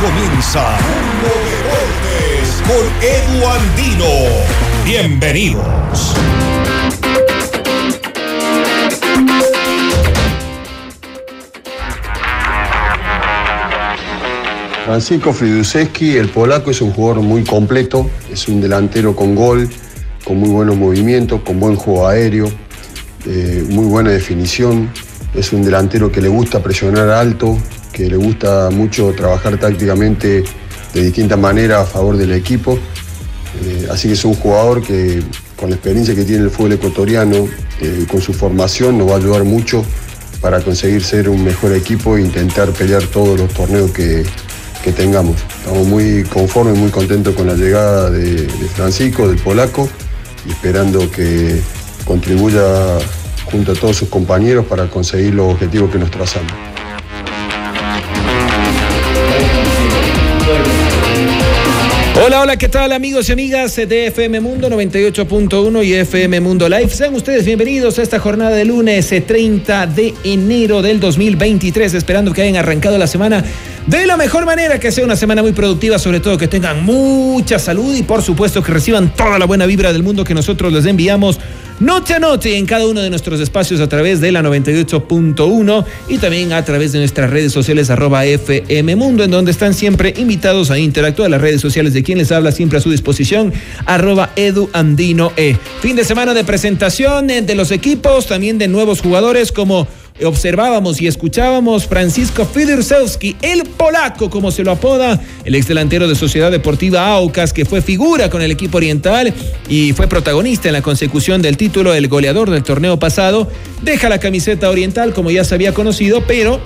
Comienza Mundo Deportes con Edu Andino. Bienvenidos. Francisco Friduseski, el polaco, es un jugador muy completo, es un delantero con gol, con muy buenos movimientos, con buen juego aéreo, eh, muy buena definición. Es un delantero que le gusta presionar alto, que le gusta mucho trabajar tácticamente de distintas maneras a favor del equipo. Eh, así que es un jugador que con la experiencia que tiene el fútbol ecuatoriano, eh, con su formación, nos va a ayudar mucho para conseguir ser un mejor equipo e intentar pelear todos los torneos que, que tengamos. Estamos muy conformes, muy contentos con la llegada de, de Francisco, del polaco, y esperando que contribuya junto a todos sus compañeros para conseguir los objetivos que nos trazamos. Hola, ¿qué tal amigos y amigas de FM Mundo 98.1 y FM Mundo Live? Sean ustedes bienvenidos a esta jornada de lunes eh, 30 de enero del 2023, esperando que hayan arrancado la semana de la mejor manera, que sea una semana muy productiva, sobre todo que tengan mucha salud y por supuesto que reciban toda la buena vibra del mundo que nosotros les enviamos noche a noche en cada uno de nuestros espacios a través de la 98.1 y también a través de nuestras redes sociales arroba FM Mundo, en donde están siempre invitados a interactuar. Las redes sociales de quien les habla siempre a su disposición, arroba Edu Andino E. Fin de semana de presentación de los equipos, también de nuevos jugadores como observábamos y escuchábamos Francisco Fidursewski, el polaco, como se lo apoda, el ex delantero de Sociedad Deportiva Aucas, que fue figura con el equipo oriental y fue protagonista en la consecución del título, el goleador del torneo pasado, deja la camiseta oriental como ya se había conocido, pero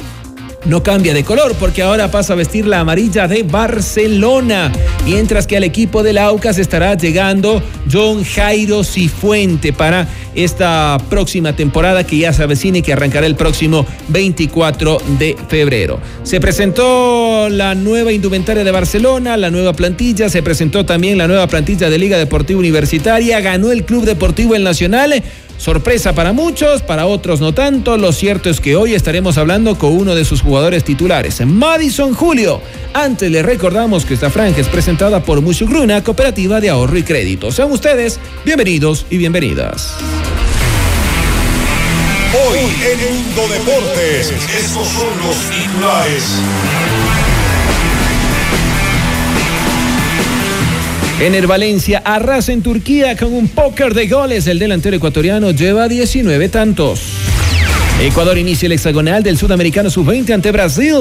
no cambia de color porque ahora pasa a vestir la amarilla de Barcelona. Mientras que al equipo del Aucas estará llegando John Jairo Cifuente para esta próxima temporada que ya se avecina y que arrancará el próximo 24 de febrero. Se presentó la nueva indumentaria de Barcelona, la nueva plantilla, se presentó también la nueva plantilla de Liga Deportiva Universitaria, ganó el Club Deportivo El Nacional. Sorpresa para muchos, para otros no tanto. Lo cierto es que hoy estaremos hablando con uno de sus jugadores titulares, Madison Julio. Antes le recordamos que esta franja es presentada por Mushugruna, Cooperativa de Ahorro y Crédito. Sean ustedes bienvenidos y bienvenidas. Hoy en Mundo Deportes, estos son los titulares. Ener Valencia arrasa en Turquía con un póker de goles. El delantero ecuatoriano lleva 19 tantos. Ecuador inicia el hexagonal del sudamericano sub-20 ante Brasil.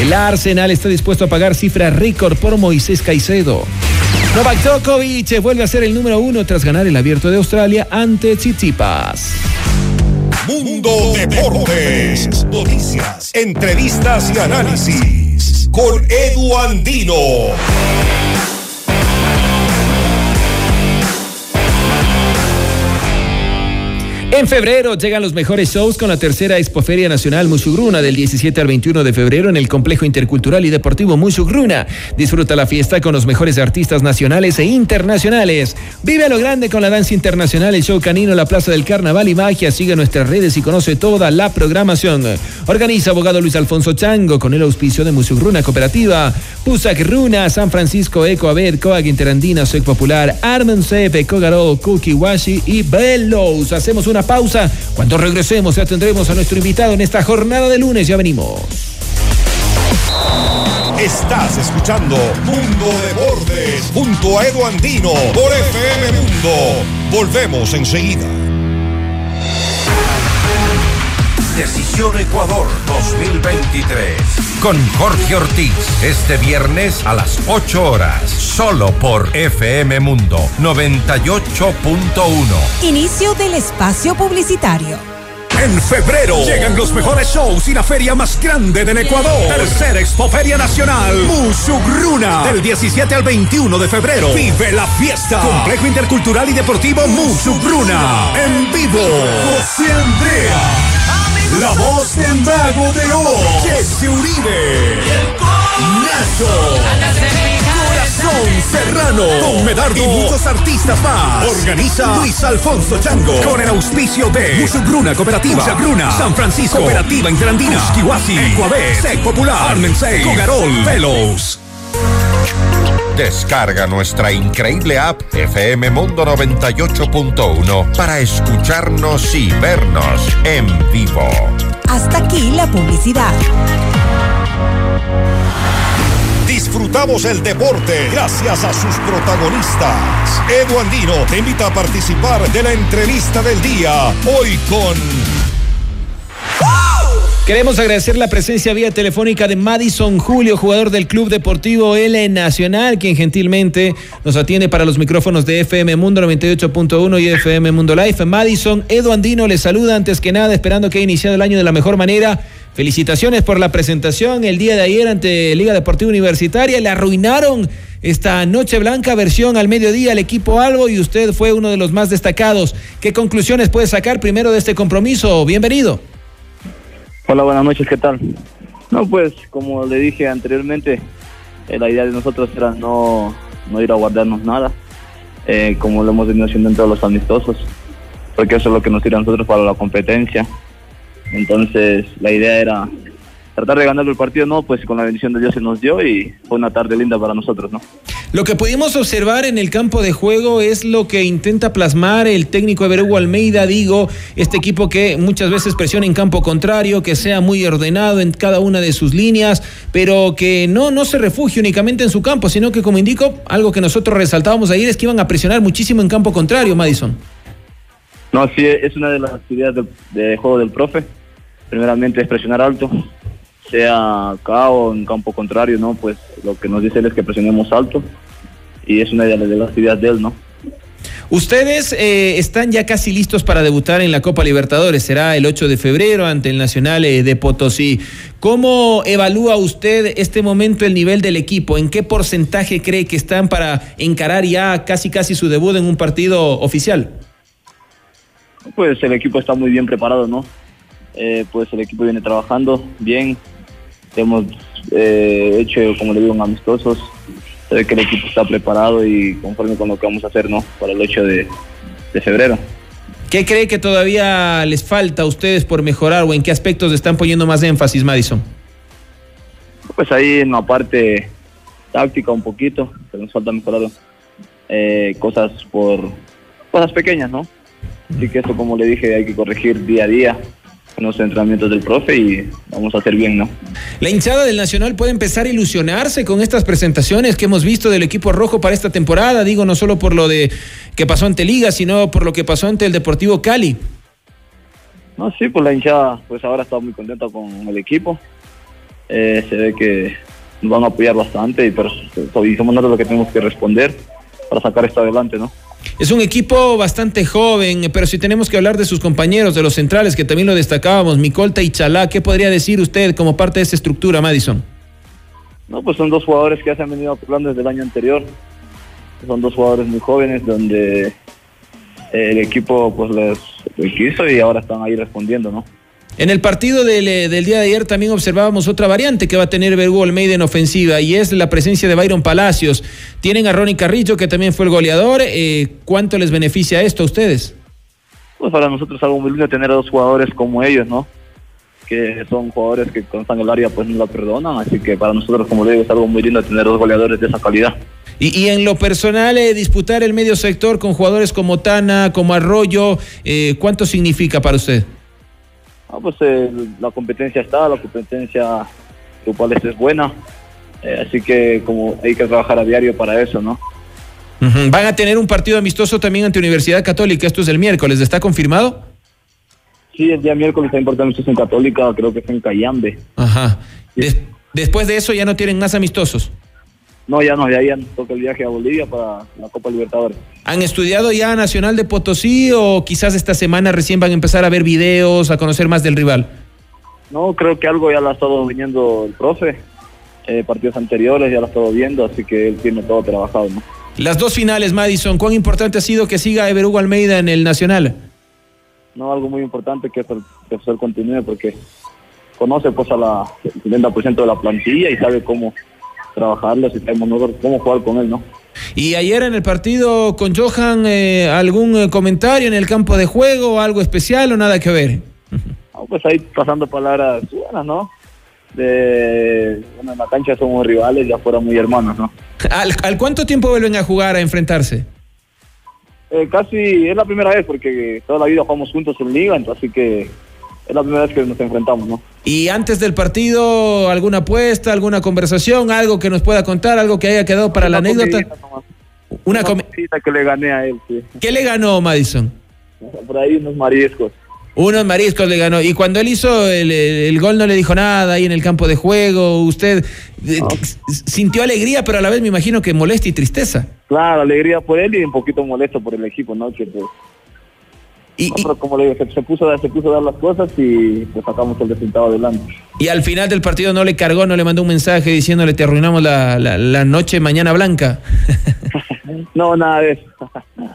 El Arsenal está dispuesto a pagar cifra récord por Moisés Caicedo. Novak Djokovic vuelve a ser el número uno tras ganar el abierto de Australia ante Tsitsipas. Mundo Deportes. Noticias, entrevistas y análisis. Con Edu Andino. En febrero llegan los mejores shows con la tercera Expoferia Nacional Mushugruna del 17 al 21 de febrero en el Complejo Intercultural y Deportivo Mushugruna. Disfruta la fiesta con los mejores artistas nacionales e internacionales. Vive a lo grande con la danza internacional, el show canino, la Plaza del Carnaval y Magia. Sigue nuestras redes y conoce toda la programación. Organiza abogado Luis Alfonso Chango con el auspicio de Mushugruna Cooperativa, Pusac Runa, San Francisco Eco Abed, Coag Interandina, Soec Popular, Armen Sepe, Kogaro, Kuki Washi y Bellows. Hacemos una pausa. Cuando regresemos ya tendremos a nuestro invitado en esta jornada de lunes. Ya venimos. Estás escuchando Mundo Deportes junto a Edu Andino por FM Mundo. Volvemos enseguida. Decisión Ecuador 2023. Con Jorge Ortiz. Este viernes a las 8 horas. Solo por FM Mundo 98.1. Inicio del espacio publicitario. En febrero llegan los mejores shows y la feria más grande del Ecuador. Tercera Expoferia Nacional, Musugruna. Del 17 al 21 de febrero. Vive la fiesta. Complejo Intercultural y Deportivo Musugruna. En vivo, José Andrea. La voz del mago de O. Jesse Uribe. Nacho. Corazón Serrano. Con Medardo. Y muchos artistas más. Organiza Luis Alfonso Chango. Con el auspicio de Musugruna Cooperativa. Musugruna. San Francisco. Cooperativa Interandina. Kiwasi. Ecuabet. Sec Popular. Armensei. Cogarol. Velos. Descarga nuestra increíble app FM Mundo 98.1 para escucharnos y vernos en vivo. Hasta aquí la publicidad. Disfrutamos el deporte gracias a sus protagonistas. Edu Andino te invita a participar de la entrevista del día. Hoy con Queremos agradecer la presencia vía telefónica de Madison Julio, jugador del Club Deportivo L Nacional, quien gentilmente nos atiende para los micrófonos de FM Mundo 98.1 y FM Mundo Life. Madison, Edu Andino le saluda antes que nada, esperando que haya iniciado el año de la mejor manera. Felicitaciones por la presentación el día de ayer ante Liga Deportiva Universitaria. Le arruinaron esta Noche Blanca versión al mediodía al equipo Albo y usted fue uno de los más destacados. ¿Qué conclusiones puede sacar primero de este compromiso? Bienvenido. Hola, buenas noches, ¿qué tal? No, pues como le dije anteriormente, eh, la idea de nosotros era no, no ir a guardarnos nada, eh, como lo hemos venido haciendo en todos los amistosos, porque eso es lo que nos sirve a nosotros para la competencia. Entonces, la idea era tratar de ganar el partido, no, pues con la bendición de Dios se nos dio y fue una tarde linda para nosotros, ¿no? Lo que pudimos observar en el campo de juego es lo que intenta plasmar el técnico Everugo Almeida, digo, este equipo que muchas veces presiona en campo contrario, que sea muy ordenado en cada una de sus líneas, pero que no, no se refugie únicamente en su campo, sino que como indico, algo que nosotros resaltábamos ayer es que iban a presionar muchísimo en campo contrario, Madison. No, sí, es una de las actividades de, de juego del profe. Primeramente es presionar alto, sea acá o en campo contrario, ¿no? Pues lo que nos dice él es que presionemos alto y es una de las actividades de él, ¿no? Ustedes eh, están ya casi listos para debutar en la Copa Libertadores. Será el 8 de febrero ante el Nacional eh, de Potosí. ¿Cómo evalúa usted este momento el nivel del equipo? ¿En qué porcentaje cree que están para encarar ya casi casi su debut en un partido oficial? Pues el equipo está muy bien preparado, ¿no? Eh, pues el equipo viene trabajando bien, hemos eh, hecho, como le digo, amistosos. Se ve que el equipo está preparado y conforme con lo que vamos a hacer, ¿no? Para el 8 de, de febrero. ¿Qué cree que todavía les falta a ustedes por mejorar o en qué aspectos están poniendo más énfasis, Madison? Pues ahí en la parte táctica un poquito, pero nos falta mejorar eh, cosas por cosas pequeñas, ¿no? Así que eso, como le dije, hay que corregir día a día en los entrenamientos del profe y vamos a hacer bien, ¿no? La hinchada del Nacional puede empezar a ilusionarse con estas presentaciones que hemos visto del equipo rojo para esta temporada, digo, no solo por lo de que pasó ante Liga, sino por lo que pasó ante el Deportivo Cali. No, sí, pues la hinchada pues ahora está muy contenta con el equipo. Eh, se ve que nos van a apoyar bastante y, pero, y somos nosotros los que tenemos que responder para sacar esto adelante, ¿no? Es un equipo bastante joven, pero si tenemos que hablar de sus compañeros, de los centrales, que también lo destacábamos, Micolta y Chalá, ¿qué podría decir usted como parte de esa estructura, Madison? No, pues son dos jugadores que ya se han venido jugando desde el año anterior. Son dos jugadores muy jóvenes donde el equipo pues les quiso y ahora están ahí respondiendo, ¿no? En el partido del, eh, del, día de ayer también observábamos otra variante que va a tener Vergú Almeida en ofensiva y es la presencia de Byron Palacios. Tienen a Ronnie Carrillo que también fue el goleador. Eh, ¿Cuánto les beneficia esto a ustedes? Pues para nosotros es algo muy lindo tener a dos jugadores como ellos, ¿no? Que son jugadores que con el área pues no la perdonan, así que para nosotros como digo es algo muy lindo tener dos goleadores de esa calidad. Y, y, en lo personal, eh, disputar el medio sector con jugadores como Tana, como Arroyo, eh, ¿cuánto significa para usted? Ah, pues eh, la competencia está, la competencia grupal es buena, eh, así que como hay que trabajar a diario para eso, ¿no? Uh -huh. Van a tener un partido amistoso también ante Universidad Católica, esto es el miércoles, ¿está confirmado? Sí, el día miércoles está importante en Católica, creo que es en Cayambe. Ajá. Des después de eso ya no tienen más amistosos. No, ya no, ya, ya toca el viaje a Bolivia para la Copa Libertadores. ¿Han estudiado ya Nacional de Potosí o quizás esta semana recién van a empezar a ver videos, a conocer más del rival? No, creo que algo ya lo ha estado viniendo el profe. Eh, partidos anteriores ya lo ha estado viendo, así que él tiene todo trabajado, ¿no? Las dos finales, Madison, ¿cuán importante ha sido que siga Ever Hugo Almeida en el Nacional? No, algo muy importante que el, el continúe porque conoce pues a la el 70% de la plantilla y sabe cómo trabajarlo, si sabemos nosotros cómo jugar con él, ¿no? Y ayer en el partido con Johan, eh, ¿algún eh, comentario en el campo de juego, algo especial o nada que ver? No, pues ahí pasando palabras buenas, ¿no? De, bueno, en la cancha somos rivales y afuera muy hermanos, ¿no? ¿Al, al cuánto tiempo vuelven a jugar, a enfrentarse? Eh, casi es la primera vez porque toda la vida jugamos juntos en liga, entonces así que es la primera vez que nos enfrentamos, ¿no? Y antes del partido, ¿alguna apuesta, alguna conversación, algo que nos pueda contar, algo que haya quedado para la anécdota? nomás. Una Una que le gané a él, sí. ¿Qué le ganó Madison? Por ahí unos mariscos. Unos mariscos le ganó. Y cuando él hizo el, el- gol no le dijo nada ahí en el campo de juego. Usted eh, sintió alegría, pero a la vez me imagino que molestia y tristeza. Claro, alegría por él y un poquito molesto por el equipo, ¿no? Que, pues, Y, como le digo, se, puso, se puso a dar las cosas y pues sacamos el resultado adelante. y al final del partido no le cargó, no le mandó un mensaje diciéndole te arruinamos la, la- la noche mañana blanca. No, nada de eso.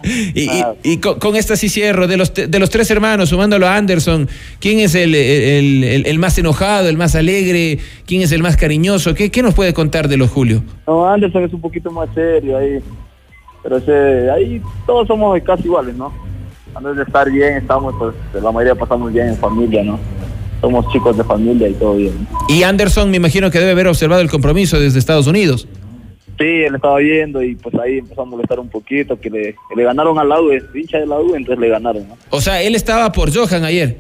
Y, y- y con, con esta sí cierro, de los, de los tres hermanos, sumándolo a Anderson, ¿quién es el, el- el- el más enojado, el más alegre? ¿Quién es el más cariñoso? ¿Qué, qué nos puede contar de los Julio? No, Anderson es un poquito más serio ahí. Pero ese, ahí todos somos casi iguales, ¿no? Antes de estar bien, estamos, pues la mayoría pasamos bien en familia, ¿no? Somos chicos de familia y todo bien. ¿no? Y Anderson me imagino que debe haber observado el compromiso desde Estados Unidos. Sí, él estaba viendo y pues ahí empezó a molestar un poquito, que le, ganaron al lado, es hincha de la U, entonces le ganaron, ¿no? O sea, él estaba por Johan ayer.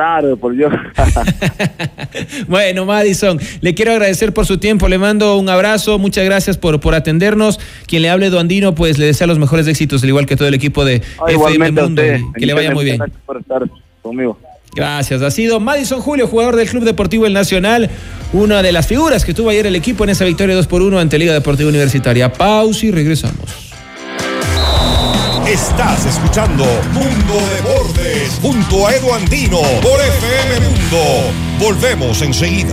Claro, por Dios. bueno, Madison, le quiero agradecer por su tiempo, le mando un abrazo, muchas gracias por, por atendernos. Quien le hable Duandino, pues le desea los mejores éxitos, al igual que todo el equipo de Ah, FM Mundo. usted. que le vaya muy bien. Gracias por estar conmigo. Gracias. Ha sido Madison Julio, jugador del Club Deportivo El Nacional, una de las figuras que tuvo ayer el equipo en esa victoria 2 por 1 ante Liga Deportiva Universitaria. Pausa y regresamos. Estás escuchando Mundo Deportes junto a Edu Andino por FM Mundo. Volvemos enseguida.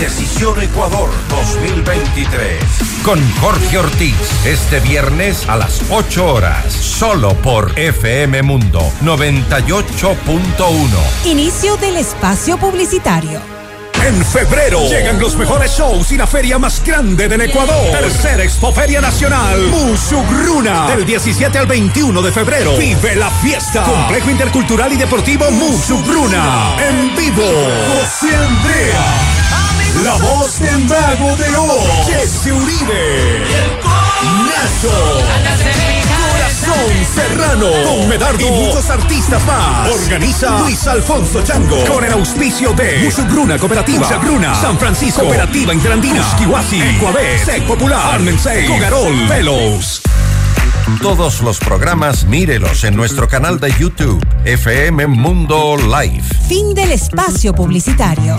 Decisión Ecuador 2023. Con Jorge Ortiz. Este viernes a las 8 horas. Solo por FM Mundo 98.1. Inicio del espacio publicitario. En febrero llegan los mejores shows y la feria más grande del Ecuador. Tercera Expoferia Nacional, Musugruna. Del 17 al 21 de febrero. Vive la fiesta. Complejo Intercultural y Deportivo Musugruna. En vivo. José Andrea. La voz del mago de Oz. Jesse Uribe. Nacho. Serrano. Con Medardo. Y muchos artistas más. Organiza Luis Alfonso Chango. Con el auspicio de Musugruna Cooperativa. San Francisco. Cooperativa Interandina. Kiwasi. Ecuabet. Sec Popular. Armensei. Cogarol. Velos. Todos los programas mírelos en nuestro canal de YouTube. FM Mundo Live. Fin del espacio publicitario.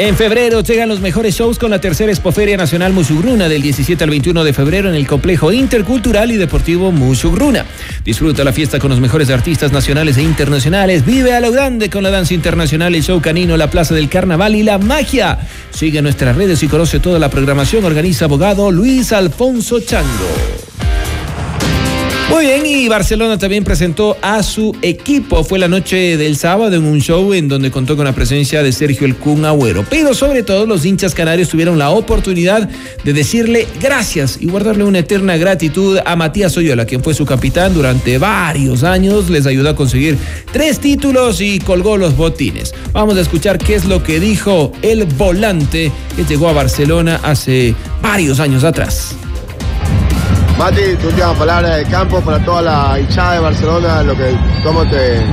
En febrero llegan los mejores shows con la tercera Expoferia Nacional Musugruna del 17 al 21 de febrero en el complejo intercultural y deportivo Musugruna. Disfruta la fiesta con los mejores artistas nacionales e internacionales. Vive a lo grande con la danza internacional, el show canino, la plaza del carnaval y la magia. Sigue nuestras redes y conoce toda la programación. Organiza abogado Luis Alfonso Chango. Muy bien, y Barcelona también presentó a su equipo. Fue la noche del sábado en un show en donde contó con la presencia de Sergio El Kun Agüero. Pero sobre todo los hinchas canarios tuvieron la oportunidad de decirle gracias y guardarle una eterna gratitud a Matías Oyola, quien fue su capitán durante varios años. Les ayudó a conseguir tres títulos y colgó los botines. Vamos a escuchar qué es lo que dijo el volante que llegó a Barcelona hace varios años atrás. Mati, tu última palabra de campo para toda la hinchada de Barcelona, lo que, cómo te,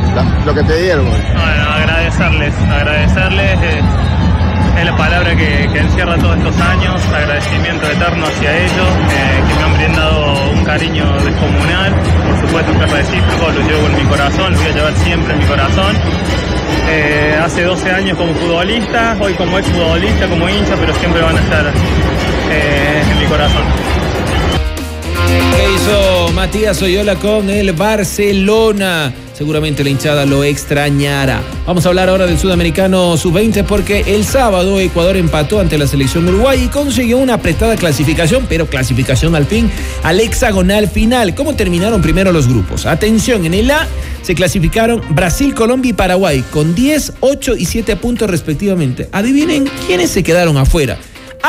lo que te dieron. Bueno, agradecerles, agradecerles. eh, es la palabra que, encierra todos estos años, agradecimiento eterno hacia ellos, eh, que me han brindado un cariño descomunal, por supuesto que recíproco, lo llevo en mi corazón, lo voy a llevar siempre en mi corazón. Eh, hace 12 años como futbolista, hoy como ex futbolista, como hincha, pero siempre van a estar en mi corazón. ¿Qué hizo Matías Oyola con el Barcelona? seguramente la hinchada lo extrañará. Vamos a hablar ahora del sudamericano sub-20 porque el sábado Ecuador empató ante la selección Uruguay y consiguió una apretada clasificación, pero clasificación al fin al hexagonal final. ¿Cómo terminaron primero los grupos? Atención, en el A se clasificaron Brasil, Colombia y Paraguay con 10, 8 y 7 puntos respectivamente. Adivinen quiénes se quedaron afuera.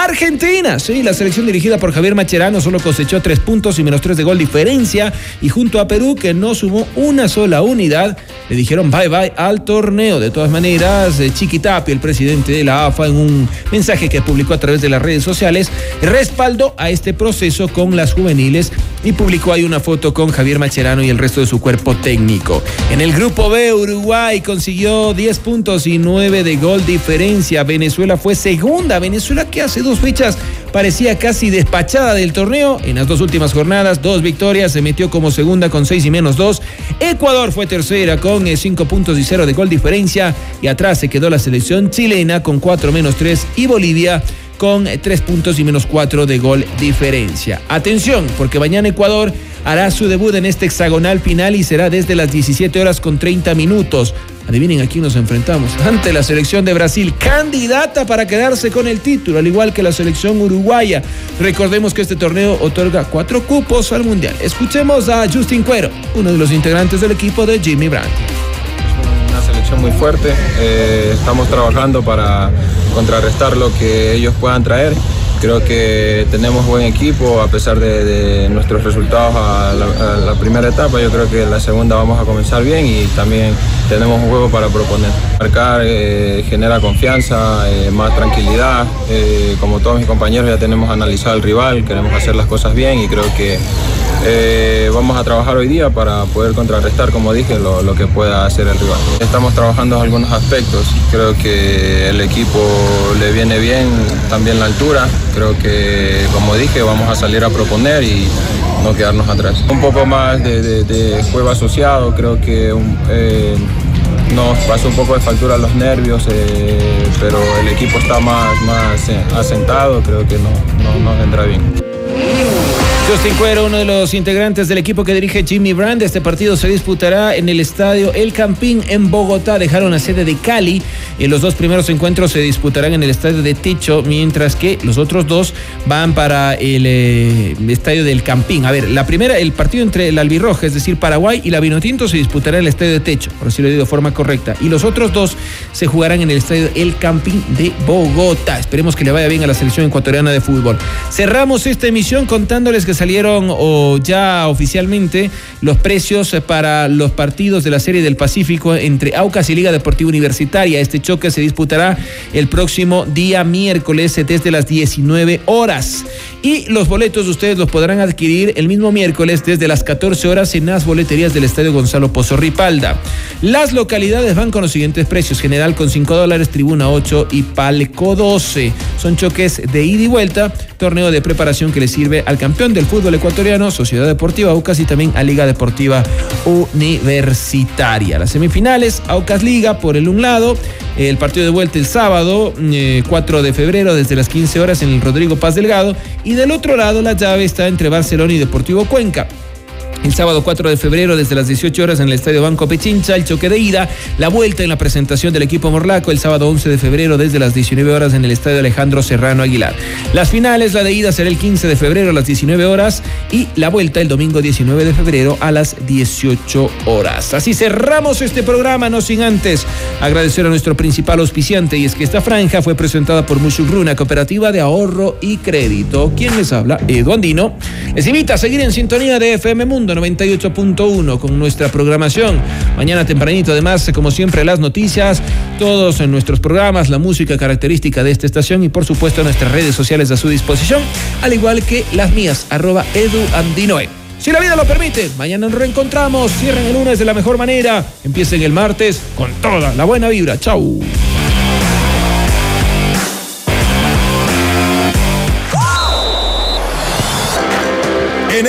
Argentina, sí, la selección dirigida por Javier Macherano solo cosechó tres puntos y menos tres de gol diferencia y junto a Perú que no sumó una sola unidad, le dijeron bye bye al torneo. De todas maneras, eh, Chiqui Tapia, el presidente de la AFA, en un mensaje que publicó a través de las redes sociales, respaldó a este proceso con las juveniles y publicó ahí una foto con Javier Macherano y el resto de su cuerpo técnico. En el grupo B, Uruguay consiguió 10 puntos y 9 de gol diferencia. Venezuela fue segunda. Venezuela que hace dos fechas parecía casi despachada del torneo. En las dos últimas jornadas, dos victorias, se metió como segunda con 6 y menos 2. Ecuador fue tercera con 5 puntos y 0 de gol diferencia. Y atrás se quedó la selección chilena con 4 menos 3 y Bolivia con 3 puntos y menos 4 de gol diferencia. Atención, porque mañana Ecuador hará su debut en este hexagonal final y será desde las 17 horas con 30 minutos. Adivinen a quién nos enfrentamos. Ante la selección de Brasil, candidata para quedarse con el título, al igual que la selección uruguaya. Recordemos que este torneo otorga cuatro cupos al Mundial. Escuchemos a Justin Cuero, uno de los integrantes del equipo de Jimmy Brandt. Selección muy fuerte. Eh, estamos trabajando para contrarrestar lo que ellos puedan traer. Creo que tenemos buen equipo a pesar de, nuestros resultados a la, primera etapa. Yo creo que la segunda vamos a comenzar bien y también tenemos un juego para proponer. Marcar eh, genera confianza, eh, más tranquilidad. Eh, como todos mis compañeros ya tenemos analizado el rival, queremos hacer las cosas bien y creo que vamos a trabajar hoy día para poder contrarrestar, como dije, lo, que pueda hacer el rival. Estamos trabajando en algunos aspectos. Creo que el equipo le viene bien también la altura. Creo que, como dije, vamos a salir a proponer y no quedarnos atrás. Un poco más de, juego asociado, creo que eh, nos pasó un poco de factura los nervios, eh, pero el equipo está más, más eh, asentado, creo que no, no nos vendrá bien. Justin Cuero, uno de los integrantes del equipo que dirige Jimmy Brand. Este partido se disputará en el estadio El Campín en Bogotá. Dejaron la sede de Cali. Y los dos primeros encuentros se disputarán en el estadio de Techo, mientras que los otros dos van para el eh, estadio del Campín. A ver, la primera, el partido entre el Albirroja, es decir, Paraguay y la Vinotinto, se disputará en el estadio de Techo, por decirlo de forma correcta. Y los otros dos se jugarán en el estadio El Campín de Bogotá. Esperemos que le vaya bien a la selección ecuatoriana de fútbol. Cerramos esta emisión contándoles que salieron o ya oficialmente los precios para los partidos de la Serie del Pacífico entre Aucas y Liga Deportiva Universitaria. Este choque se disputará el próximo día miércoles desde las 19 horas. Y los boletos ustedes los podrán adquirir el mismo miércoles desde las 14 horas en las boleterías del Estadio Gonzalo Pozo Ripalda. Las localidades van con los siguientes precios: General con 5 dólares, Tribuna 8 y Palco 12. Son choques de ida y vuelta, torneo de preparación que le sirve al campeón del fútbol ecuatoriano, Sociedad Deportiva Aucas y también a Liga Deportiva Universitaria. Las semifinales, Aucas Liga por el un lado, el partido de vuelta el sábado, 4 eh, de febrero, desde las 15 horas en el Rodrigo Paz Delgado. Y del otro lado, la llave está entre Barcelona y Deportivo Cuenca. El sábado 4 de febrero, desde las 18 horas en el Estadio Banco Pechincha, el choque de ida, la vuelta en la presentación del equipo Morlaco, el sábado 11 de febrero, desde las 19 horas en el Estadio Alejandro Serrano Aguilar. Las finales, la de ida será el 15 de febrero a las 19 horas y la vuelta el domingo 19 de febrero a las 18 horas. Así cerramos este programa, no sin antes agradecer a nuestro principal auspiciante, y es que esta franja fue presentada por Mushugru, cooperativa de ahorro y crédito. ¿Quién les habla? Edu Andino. Les invita a seguir en sintonía de FM Mundo 98.1 con nuestra programación. Mañana tempranito, además, como siempre, las noticias, todos en nuestros programas, la música característica de esta estación y, por supuesto, nuestras redes sociales a su disposición, al igual que las mías, arroba eduandinoe. Si la vida lo permite, mañana nos reencontramos. Cierren el lunes de la mejor manera. Empiecen el martes con toda la buena vibra. Chau.